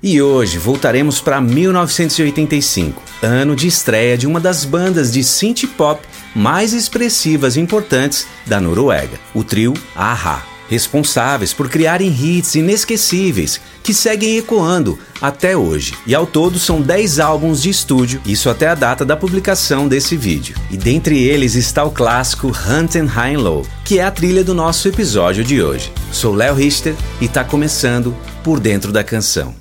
E hoje voltaremos para 1985, ano de estreia de uma das bandas de synth pop mais expressivas e importantes da Noruega, o trio a-ha, responsáveis por criarem hits inesquecíveis que seguem ecoando até hoje. E ao todo são 10 álbuns de estúdio, isso até a data da publicação desse vídeo. E dentre eles está o clássico Hunt and High and Low, que é a trilha do nosso episódio de hoje. Sou Léo Richter e está começando por dentro da canção.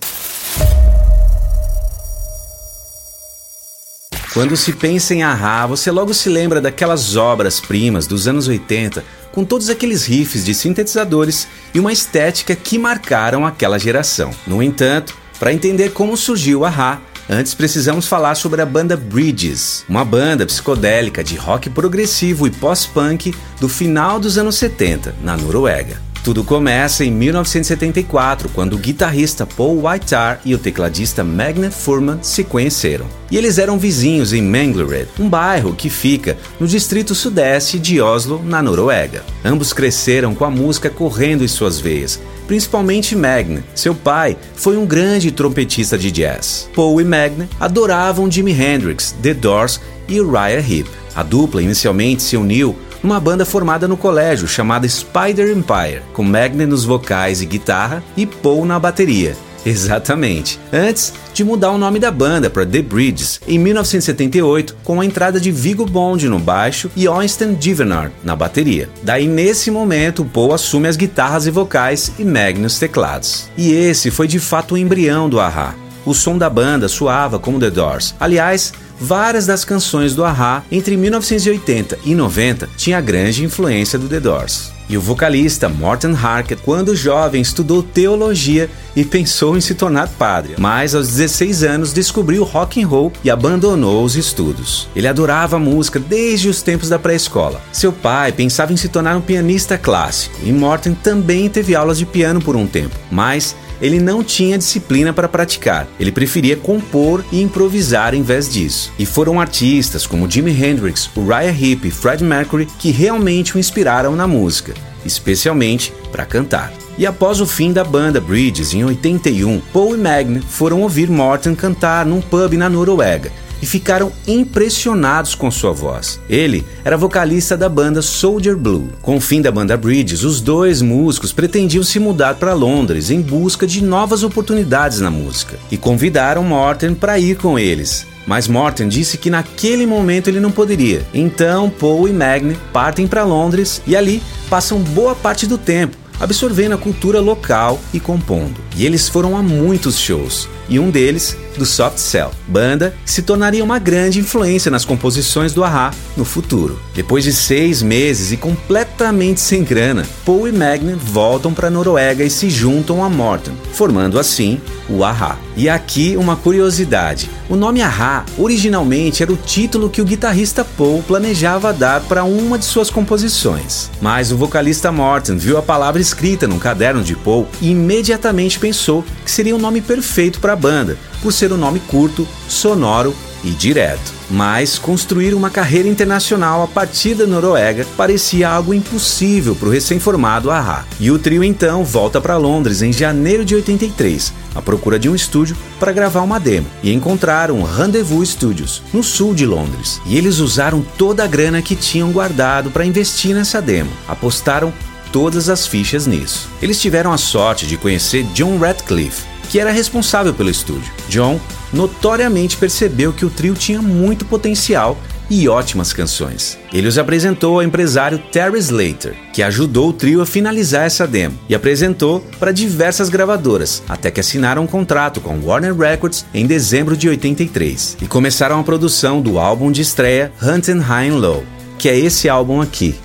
Quando se pensa em Ahá, você logo se lembra daquelas obras-primas dos anos 80, com todos aqueles riffs de sintetizadores e uma estética que marcaram aquela geração. No entanto, para entender como surgiu Ahá, antes precisamos falar sobre a banda Bridges, uma banda psicodélica de rock progressivo e pós-punk do final dos anos 70, na Noruega. Tudo começa em 1974, quando o guitarrista Paul Whitear e o tecladista Magne Furman se conheceram. E eles eram vizinhos em Manglerud, um bairro que fica no distrito sudeste de Oslo, na Noruega. Ambos cresceram com a música correndo em suas veias, principalmente Magne. Seu pai foi um grande trompetista de jazz. Paul e Magne adoravam Jimi Hendrix, The Doors e Uriah Heep. A dupla inicialmente se uniu uma banda formada no colégio chamada Spider Empire, com Magne nos vocais e guitarra e Paul na bateria. Exatamente. Antes de mudar o nome da banda para The Bridges em 1978, com a entrada de Vigo Bond no baixo e Oysten Divenard na bateria. Daí nesse momento, Paul assume as guitarras e vocais e Magne os teclados. E esse foi de fato o embrião do Ahá. O som da banda soava como The Doors. Aliás, várias das canções do Ahá entre 1980 e 90 tinha grande influência do The Doors. E o vocalista Morten Harket, quando jovem, estudou teologia e pensou em se tornar padre, mas aos 16 anos descobriu rock and roll e abandonou os estudos. Ele adorava música desde os tempos da pré-escola. Seu pai pensava em se tornar um pianista clássico e Morten também teve aulas de piano por um tempo, mas ele não tinha disciplina para praticar. Ele preferia compor e improvisar em vez disso. E foram artistas como Jimi Hendrix, Uriah Heep e Fred Mercury que realmente o inspiraram na música, especialmente para cantar. E após o fim da banda Bridges em 81, Paul e Magne foram ouvir Morten cantar num pub na Noruega e ficaram impressionados com sua voz. Ele era vocalista da banda Soldier Blue. Com o fim da banda Bridges, os dois músicos pretendiam se mudar para Londres em busca de novas oportunidades na música e convidaram Morten para ir com eles. Mas Morten disse que naquele momento ele não poderia. Então Paul e Magne partem para Londres e ali passam boa parte do tempo absorvendo a cultura local e compondo. E eles foram a muitos shows, e um deles do Soft Cell, banda que se tornaria uma grande influência nas composições do Ahá no futuro. Depois de seis meses e completamente sem grana, Paul e Magne voltam para a Noruega e se juntam a Morton, formando assim o Ahá. E aqui uma curiosidade: o nome Ahá originalmente era o título que o guitarrista Paul planejava dar para uma de suas composições. Mas o vocalista Morton viu a palavra escrita num caderno de Paul e imediatamente pensou que seria o nome perfeito para a banda, por ser um nome curto, sonoro e direto. Mas construir uma carreira internacional a partir da Noruega parecia algo impossível para o recém-formado Ahá. E o trio então volta para Londres em janeiro de 83, à procura de um estúdio para gravar uma demo, e encontraram Rendezvous Studios, no sul de Londres. E eles usaram toda a grana que tinham guardado para investir nessa demo. Apostaram todas as fichas nisso. Eles tiveram a sorte de conhecer John Radcliffe, que era responsável pelo estúdio. John notoriamente percebeu que o trio tinha muito potencial e ótimas canções. Ele os apresentou ao empresário Terry Slater, que ajudou o trio a finalizar essa demo e apresentou para diversas gravadoras, até que assinaram um contrato com Warner Records em dezembro de 83 e começaram a produção do álbum de estreia Hunting High and Low, que é esse álbum aqui,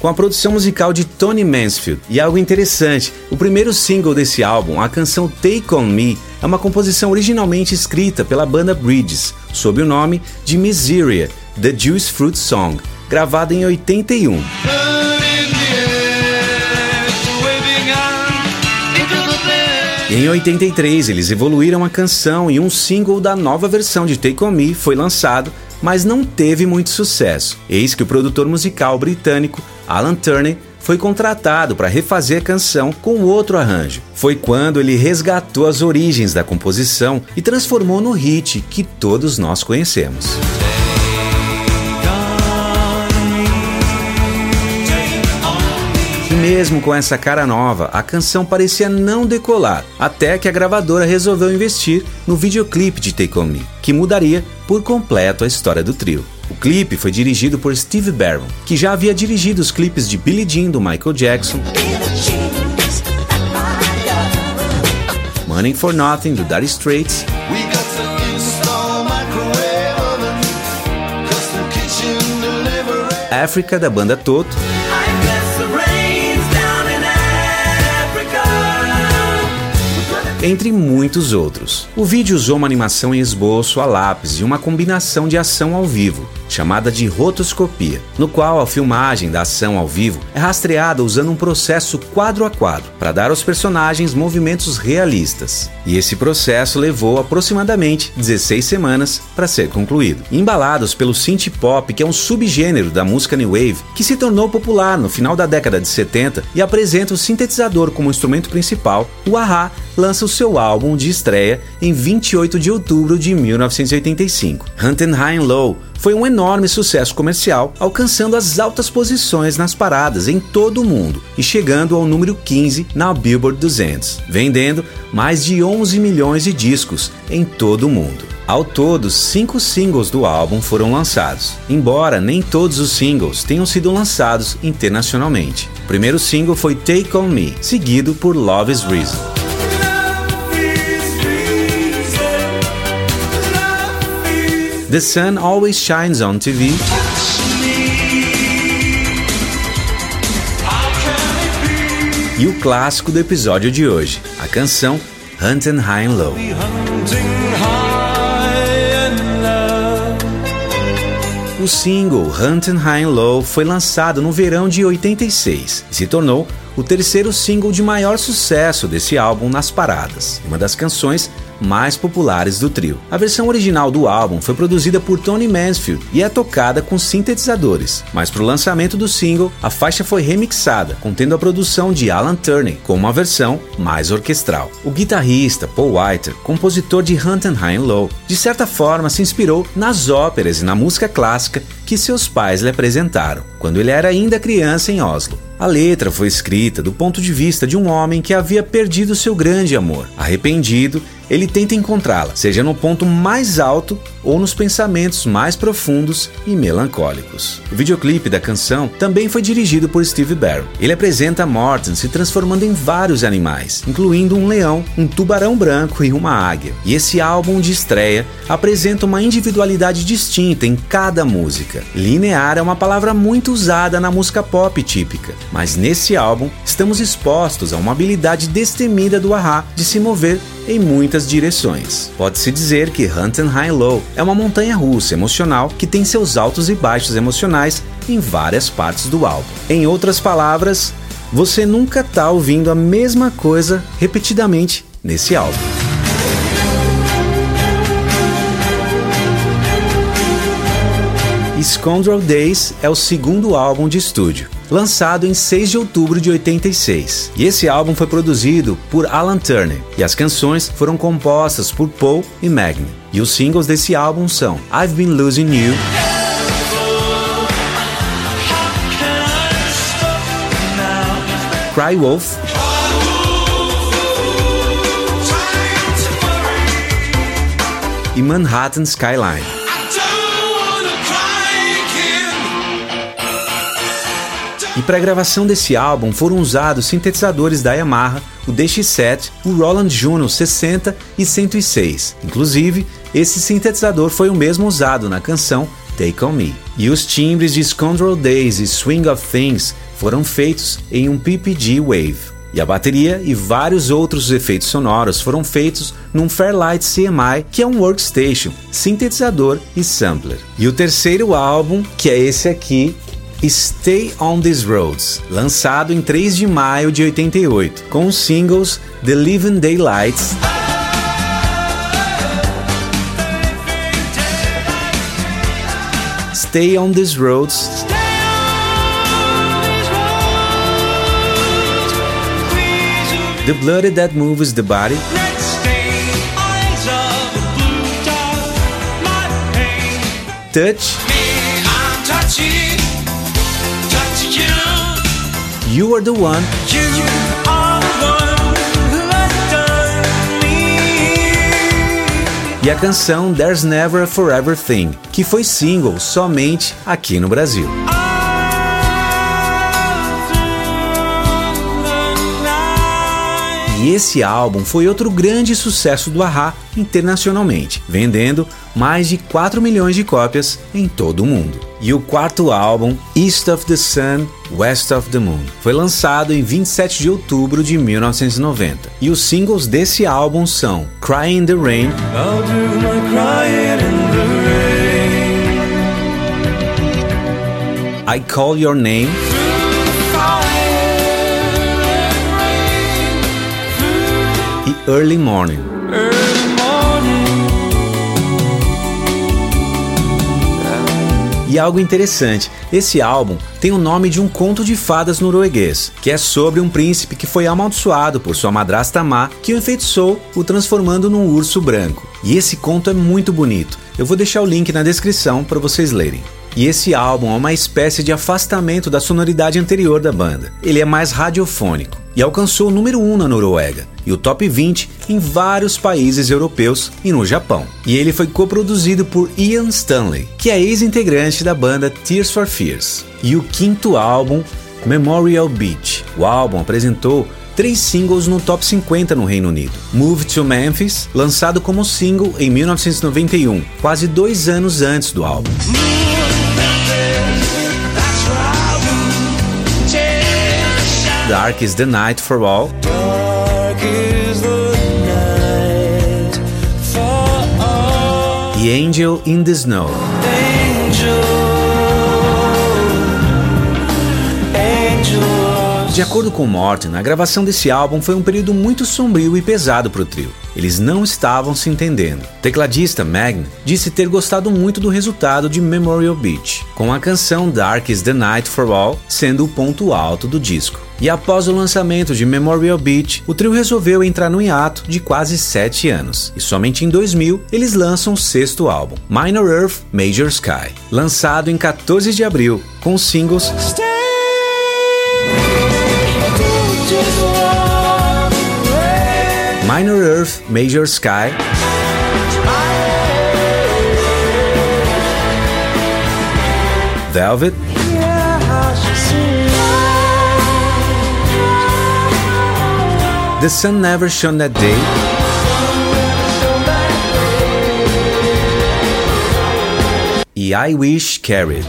com a produção musical de Tony Mansfield. E algo interessante, o primeiro single desse álbum, a canção Take On Me, é uma composição originalmente escrita pela banda Bridges, sob o nome de Miseria, The Juice Fruit Song, gravada em 81. Em 83, eles evoluíram a canção e um single da nova versão de Take On Me foi lançado, mas não teve muito sucesso. Eis que o produtor musical britânico Alan Turney foi contratado para refazer a canção com outro arranjo. Foi quando ele resgatou as origens da composição e transformou no hit que todos nós conhecemos. Mesmo com essa cara nova, a canção parecia não decolar, até que a gravadora resolveu investir no videoclipe de Take On Me, que mudaria por completo a história do trio. O clipe foi dirigido por Steve Barron, que já havia dirigido os clipes de Billie Jean do Michael Jackson, Money for Nothing do Dire Straits Africa da banda Toto entre muitos outros. O vídeo usou uma animação em esboço a lápis e uma combinação de ação ao vivo, chamada de rotoscopia, no qual a filmagem da ação ao vivo é rastreada usando um processo quadro a quadro para dar aos personagens movimentos realistas. E esse processo levou aproximadamente 16 semanas para ser concluído. Embalados pelo synth pop, que é um subgênero da música new wave, que se tornou popular no final da década de 70 e apresenta o sintetizador como instrumento principal, o Aha lança o seu álbum de estreia em 28 de outubro de 1985. Hunting High and Low foi um enorme sucesso comercial, alcançando as altas posições nas paradas em todo o mundo e chegando ao número 15 na Billboard 200, vendendo mais de 11 milhões de discos em todo o mundo. Ao todo, cinco singles do álbum foram lançados, embora nem todos os singles tenham sido lançados internacionalmente. O primeiro single foi Take On Me, seguido por Love Is Reason. The Sun Always Shines on TV. E o clássico do episódio de hoje, a canção Hunting High and Low. O single Hunting High and Low foi lançado no verão de 86 e se tornou o terceiro single de maior sucesso desse álbum nas paradas, uma das canções mais populares do trio. A versão original do álbum foi produzida por Tony Mansfield e é tocada com sintetizadores, mas para o lançamento do single, a faixa foi remixada, contendo a produção de Alan Turney, com uma versão mais orquestral. O guitarrista Paul Whiter, compositor de Hunt and High Low, de certa forma se inspirou nas óperas e na música clássica que seus pais lhe apresentaram, quando ele era ainda criança em Oslo. A letra foi escrita do ponto de vista de um homem que havia perdido seu grande amor. Arrependido, ele tenta encontrá-la, seja no ponto mais alto ou nos pensamentos mais profundos e melancólicos. O videoclipe da canção também foi dirigido por Steve Barron. Ele apresenta Morton se transformando em vários animais, incluindo um leão, um tubarão branco e uma águia. E esse álbum de estreia apresenta uma individualidade distinta em cada música. Linear é uma palavra muito usada na música pop típica, mas nesse álbum estamos expostos a uma habilidade destemida do Ahá de se mover em muitas direções. Pode-se dizer que Hunt and High Low é uma montanha russa emocional que tem seus altos e baixos emocionais em várias partes do álbum. Em outras palavras, você nunca está ouvindo a mesma coisa repetidamente nesse álbum. Scoundrel Days é o segundo álbum de estúdio, lançado em 6 de outubro de 86. E esse álbum foi produzido por Alan Turner e as canções foram compostas por Paul e Magni. E os singles desse álbum são I've Been Losing You, Cry Wolf, e Manhattan Skyline. E para a gravação desse álbum foram usados sintetizadores da Yamaha, o DX7, o Roland Juno 60 e 106. Inclusive, esse sintetizador foi o mesmo usado na canção Take On Me. E os timbres de Scoundrel Days e Swing of Things foram feitos em um PPG Wave. E a bateria e vários outros efeitos sonoros foram feitos num Fairlight CMI, que é um workstation, sintetizador e sampler. E o terceiro álbum, que é esse aqui, Stay on These Roads, lançado em 3 de maio de 88, com os singles The Living Daylights. Stay on These Roads The Blood That Moves the Body. Touch. You Are the One. E a canção There's Never a Forever Thing, que foi single somente aqui no Brasil. E esse álbum foi outro grande sucesso do Ahá internacionalmente, vendendo mais de 4 milhões de cópias em todo o mundo. E o quarto álbum, East of the Sun, West of the Moon, foi lançado em 27 de outubro de 1990. E os singles desse álbum são Cry in the Rain, I Call Your Name e Early Morning. E algo interessante, esse álbum tem o nome de um conto de fadas norueguês, que é sobre um príncipe que foi amaldiçoado por sua madrasta má, que o enfeitiçou, o transformando num urso branco. E esse conto é muito bonito. Eu vou deixar o link na descrição para vocês lerem. E esse álbum é uma espécie de afastamento da sonoridade anterior da banda. Ele é mais radiofônico e alcançou o número 1 na Noruega e o top 20 em vários países europeus e no Japão. E ele foi coproduzido por Ian Stanley, que é ex-integrante da banda Tears for Fears. E o quinto álbum, Memorial Beach. O álbum apresentou três singles no top 50 no Reino Unido. Move to Memphis, lançado como single em 1991, quase dois anos antes do álbum. Dark is the Night for All. The Angel in the Snow. De acordo com Morton, a gravação desse álbum foi um período muito sombrio e pesado para o trio. Eles não estavam se entendendo. O tecladista Magn disse ter gostado muito do resultado de Memorial Beach, com a canção Dark is the Night for All sendo o ponto alto do disco. E após o lançamento de Memorial Beach, o trio resolveu entrar no hiato de quase 7 anos. E somente em 2000 eles lançam o sexto álbum, Minor Earth Major Sky, lançado em 14 de abril, com os singles Minor Earth, Major Sky. Velvet. The Sun Never Shone That Day. I Wish Carried.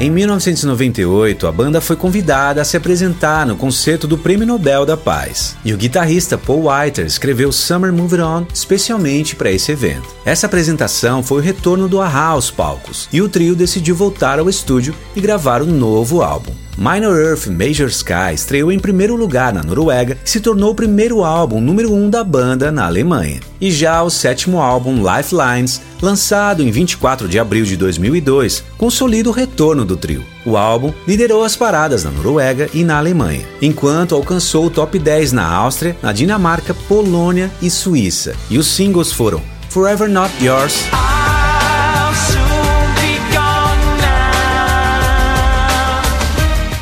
Em 1998, a banda foi convidada a se apresentar no concerto do Prêmio Nobel da Paz, e o guitarrista Paul Whiter escreveu Summer Moving On especialmente para esse evento. Essa apresentação foi o retorno do Ahá aos palcos, e o trio decidiu voltar ao estúdio e gravar um novo álbum. Minor Earth Major Sky estreou em primeiro lugar na Noruega e se tornou o primeiro álbum número 1 um da banda na Alemanha. E já o sétimo álbum, Lifelines, lançado em 24 de abril de 2002, consolida o retorno do trio. O álbum liderou as paradas na Noruega e na Alemanha, enquanto alcançou o top 10 na Áustria, na Dinamarca, Polônia e Suíça. E os singles foram Forever Not Yours.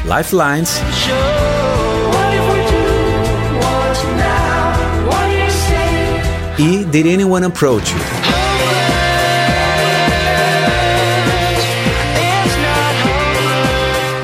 Lifelines. E Did Anyone Approach You?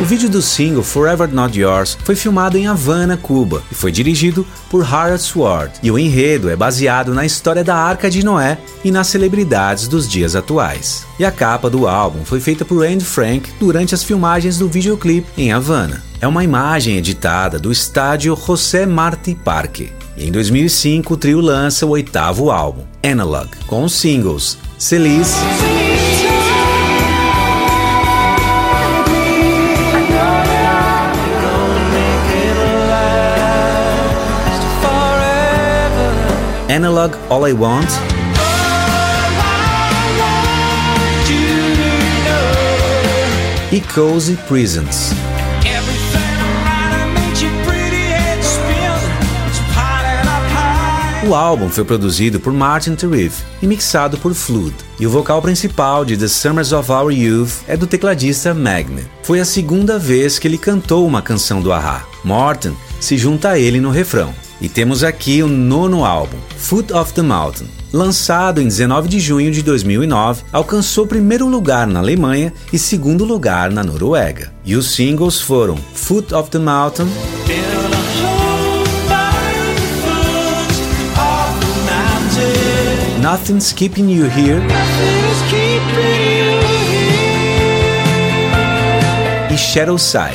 O vídeo do single Forever Not Yours foi filmado em Havana, Cuba, e foi dirigido por Harold Sword. E o enredo é baseado na história da Arca de Noé e nas celebridades dos dias atuais. E a capa do álbum foi feita por Andy Frank durante as filmagens do videoclipe em Havana. É uma imagem editada do estádio José Martí Parque. E em 2005 o trio lança o oitavo álbum, Analog, com os singles Celice Analog All I Want. e Cozy Prisons. O álbum foi produzido por Martin Terriff e mixado por Flood, e o vocal principal de The Summers of Our Youth é do tecladista Magnet. Foi a segunda vez que ele cantou uma canção do Ahá. Morton se junta a ele no refrão. E temos aqui o nono álbum, Foot of the Mountain. Lançado em 19 de junho de 2009, alcançou primeiro lugar na Alemanha e segundo lugar na Noruega. E os singles foram Foot of the Mountain. Nothing's Keeping You Here. E Shadow Side.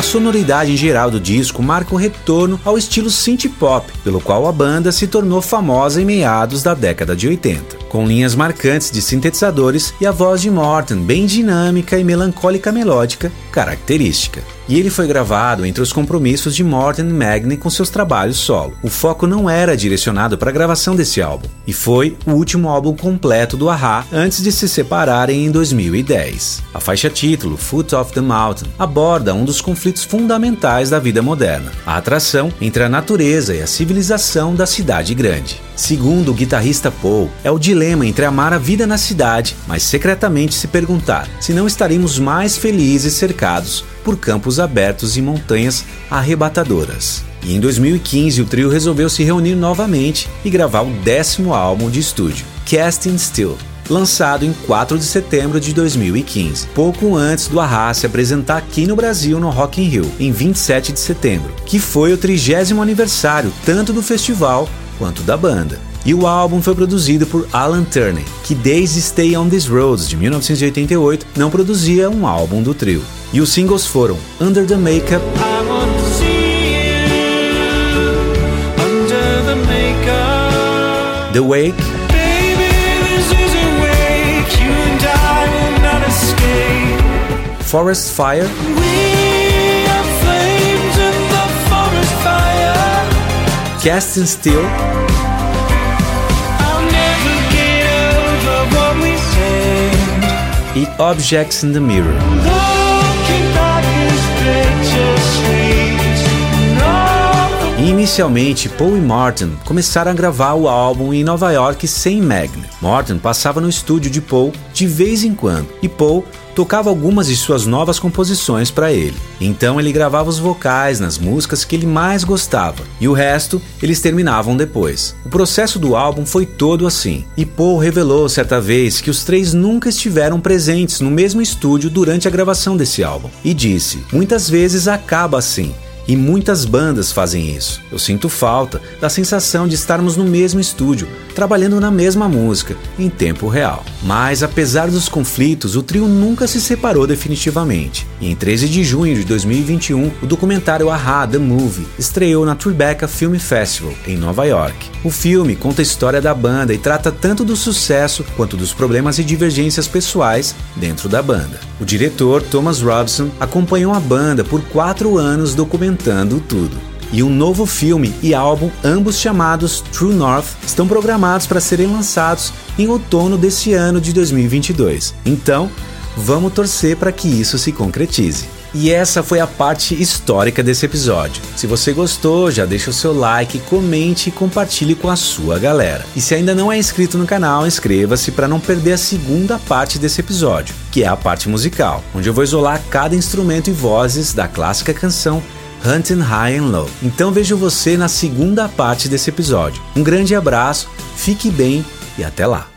A sonoridade em geral do disco marca o retorno ao estilo synth pop, pelo qual a banda se tornou famosa em meados da década de 80, com linhas marcantes de sintetizadores e a voz de Morton bem dinâmica e melancólica melódica característica e ele foi gravado entre os compromissos de Morten Magni com seus trabalhos solo. O foco não era direcionado para a gravação desse álbum, e foi o último álbum completo do Aha antes de se separarem em 2010. A faixa título, Foot of the Mountain, aborda um dos conflitos fundamentais da vida moderna, a atração entre a natureza e a civilização da cidade grande. Segundo o guitarrista Paul, é o dilema entre amar a vida na cidade, mas secretamente se perguntar se não estaríamos mais felizes cercados por campos abertos e montanhas arrebatadoras. E em 2015 o trio resolveu se reunir novamente e gravar o décimo álbum de estúdio, Casting Still, lançado em 4 de setembro de 2015, pouco antes do Arra se apresentar aqui no Brasil no Rock in Rio, em 27 de setembro, que foi o trigésimo aniversário tanto do festival quanto da banda. E o álbum foi produzido por Alan Turney, que desde Stay on These Roads de 1988 não produzia um álbum do trio. E os singles foram Under the Makeup, The Wake, Forest Fire, Casting Still e Objects in the Mirror. Inicialmente, Paul e Martin começaram a gravar o álbum em Nova York sem Magnet. Martin passava no estúdio de Paul de vez em quando e Paul tocava algumas de suas novas composições para ele. Então ele gravava os vocais nas músicas que ele mais gostava e o resto eles terminavam depois. O processo do álbum foi todo assim. E Paul revelou certa vez que os três nunca estiveram presentes no mesmo estúdio durante a gravação desse álbum e disse: "Muitas vezes acaba assim". E muitas bandas fazem isso. Eu sinto falta da sensação de estarmos no mesmo estúdio, trabalhando na mesma música, em tempo real. Mas apesar dos conflitos, o trio nunca se separou definitivamente. E em 13 de junho de 2021, o documentário Aha The Movie estreou na Tribeca Film Festival, em Nova York. O filme conta a história da banda e trata tanto do sucesso quanto dos problemas e divergências pessoais dentro da banda. O diretor, Thomas Robson, acompanhou a banda por quatro anos documentando tudo e um novo filme e álbum, ambos chamados True North, estão programados para serem lançados em outono desse ano de 2022. Então, vamos torcer para que isso se concretize. E essa foi a parte histórica desse episódio. Se você gostou, já deixa o seu like, comente e compartilhe com a sua galera. E se ainda não é inscrito no canal, inscreva-se para não perder a segunda parte desse episódio, que é a parte musical, onde eu vou isolar cada instrumento e vozes da clássica canção Hunting High and Low. Então vejo você na segunda parte desse episódio. Um grande abraço, fique bem e até lá.